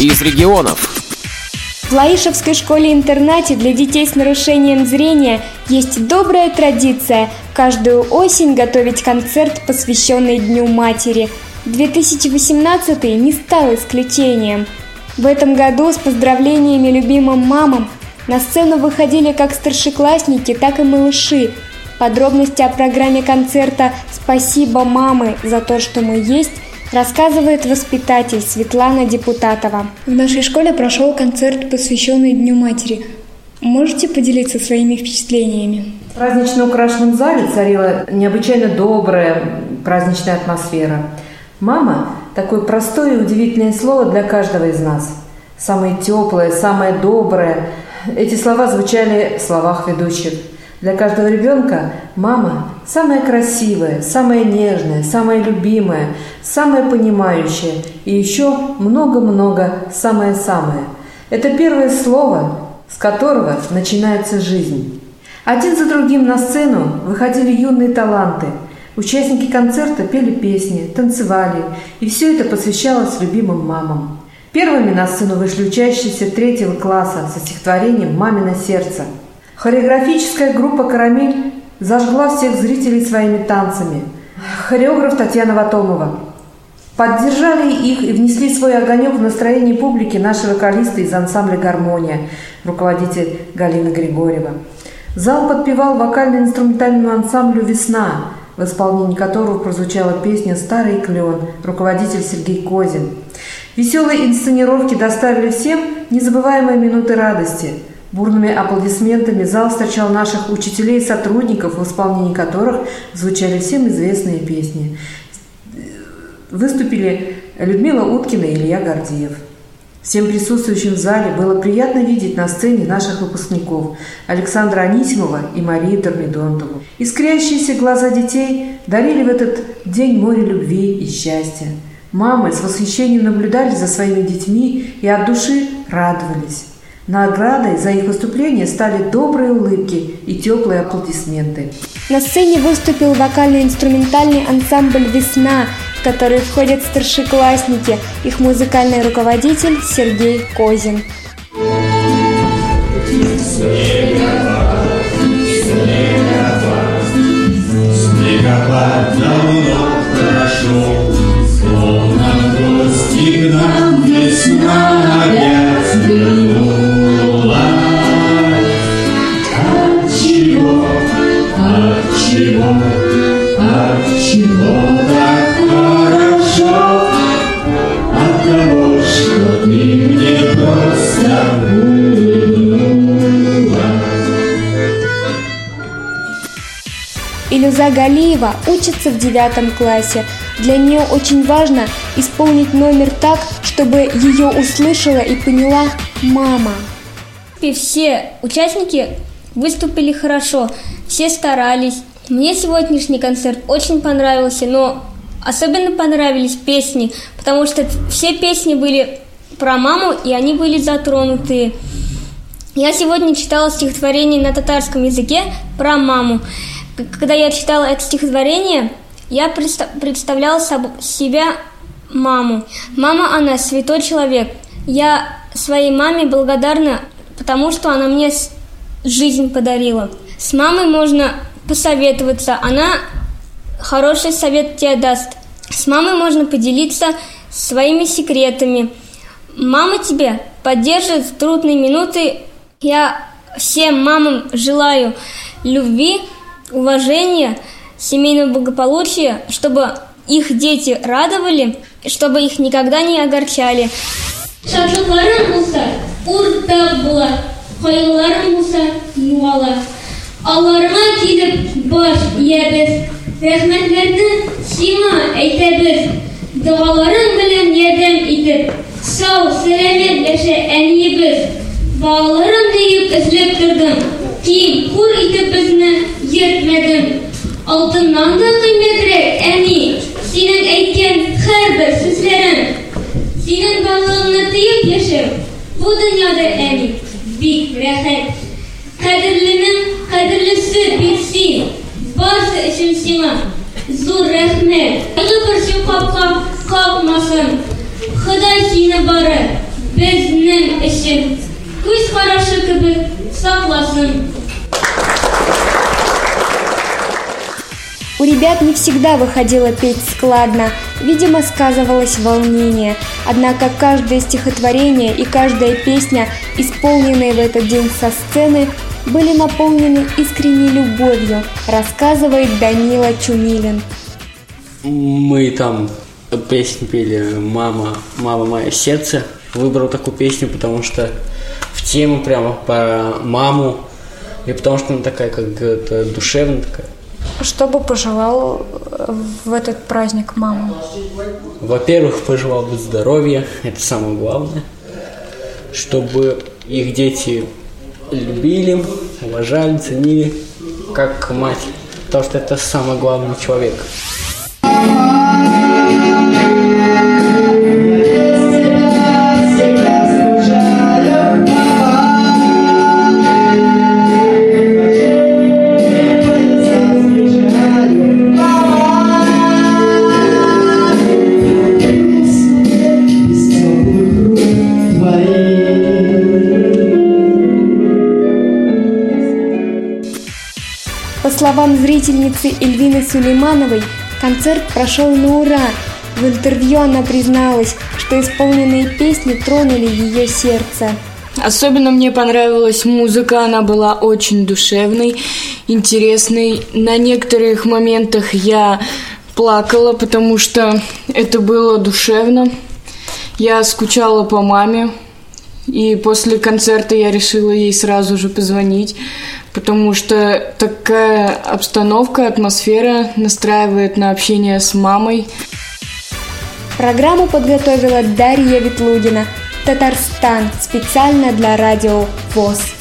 из регионов. В Лаишевской школе-интернате для детей с нарушением зрения есть добрая традиция каждую осень готовить концерт, посвященный Дню матери. 2018 не стал исключением. В этом году с поздравлениями любимым мамам на сцену выходили как старшеклассники, так и малыши. Подробности о программе концерта «Спасибо, мамы, за то, что мы есть» рассказывает воспитатель Светлана Депутатова. В нашей школе прошел концерт, посвященный Дню матери. Можете поделиться своими впечатлениями? В празднично украшенном зале царила необычайно добрая праздничная атмосфера. «Мама» – такое простое и удивительное слово для каждого из нас. Самое теплое, самое доброе. Эти слова звучали в словах ведущих – для каждого ребенка мама самая красивая, самая нежная, самая любимая, самая понимающая и еще много-много самое-самое. Это первое слово, с которого начинается жизнь. Один за другим на сцену выходили юные таланты. Участники концерта пели песни, танцевали, и все это посвящалось любимым мамам. Первыми на сцену вышли учащиеся третьего класса со стихотворением «Мамино сердце». Хореографическая группа «Карамель» зажгла всех зрителей своими танцами. Хореограф Татьяна Ватомова. Поддержали их и внесли свой огонек в настроение публики наши вокалисты из ансамбля «Гармония», руководитель Галина Григорьева. Зал подпевал вокально-инструментальному ансамблю «Весна», в исполнении которого прозвучала песня «Старый клен», руководитель Сергей Козин. Веселые инсценировки доставили всем незабываемые минуты радости – Бурными аплодисментами зал встречал наших учителей и сотрудников, в исполнении которых звучали всем известные песни. Выступили Людмила Уткина и Илья Гордеев. Всем присутствующим в зале было приятно видеть на сцене наших выпускников Александра Анисимова и Марию Дормидонтову. Искрящиеся глаза детей дарили в этот день море любви и счастья. Мамы с восхищением наблюдали за своими детьми и от души радовались. Наградой за их выступление стали добрые улыбки и теплые аплодисменты. На сцене выступил вокально-инструментальный ансамбль «Весна», в который входят старшеклассники, их музыкальный руководитель Сергей Козин. Снегопад, снегопад, снегопад давно прошел, словно гости к нам весна опять вернулась. Илюза Галиева учится в девятом классе. Для нее очень важно исполнить номер так, чтобы ее услышала и поняла мама. И все участники выступили хорошо, все старались. Мне сегодняшний концерт очень понравился, но особенно понравились песни, потому что все песни были про маму, и они были затронутые. Я сегодня читала стихотворение на татарском языке про маму. Когда я читала это стихотворение, я представляла себя маму. Мама, она святой человек. Я своей маме благодарна, потому что она мне жизнь подарила. С мамой можно посоветоваться, она хороший совет тебе даст. С мамой можно поделиться своими секретами. Мама тебе поддержит в трудные минуты. Я всем мамам желаю любви, уважения, семейного благополучия, чтобы их дети радовали, чтобы их никогда не огорчали. Шатлыкларың булса, уртак була. Аларга килеп баш иябез, рәхмәтләрне сиңа әйтәбез. Дуаларың белән ярдәм итеп, сау, сәламәт яшә әниебез. Балаларым диеп эзләп тордым, киң, хур итеп безне йөртмәдем. Алтыннан да кыйммәтрәк, әни, синең әйткән һәрбер сүзләрең. Синең балалыгыңны тыеп яшәү, бу дөньяда зур рәхмәт. Ягы бер син капка калмасын. Ходай сине бары безнең өчен. Күз карашы кебек сакласын. У ребят не всегда выходило петь складно, видимо, сказывалось волнение. Однако каждое стихотворение и каждая песня, исполненные в этот день со сцены, были наполнены искренней любовью, рассказывает Данила Чумилин. Мы там песню пели «Мама, мама, мое сердце». Выбрал такую песню, потому что в тему прямо по маму, и потому что она такая как душевная такая. Что бы пожелал в этот праздник маму? Во-первых, пожелал бы здоровья, это самое главное. Чтобы их дети любили, уважали, ценили, как мать. Потому что это самый главный человек. Словам зрительницы Эльвины Сулеймановой, концерт прошел на ура. В интервью она призналась, что исполненные песни тронули ее сердце. Особенно мне понравилась музыка, она была очень душевной, интересной. На некоторых моментах я плакала, потому что это было душевно. Я скучала по маме, и после концерта я решила ей сразу же позвонить, потому что такая обстановка, атмосфера настраивает на общение с мамой. Программу подготовила Дарья Ветлугина, Татарстан, специально для радио ВОЗ.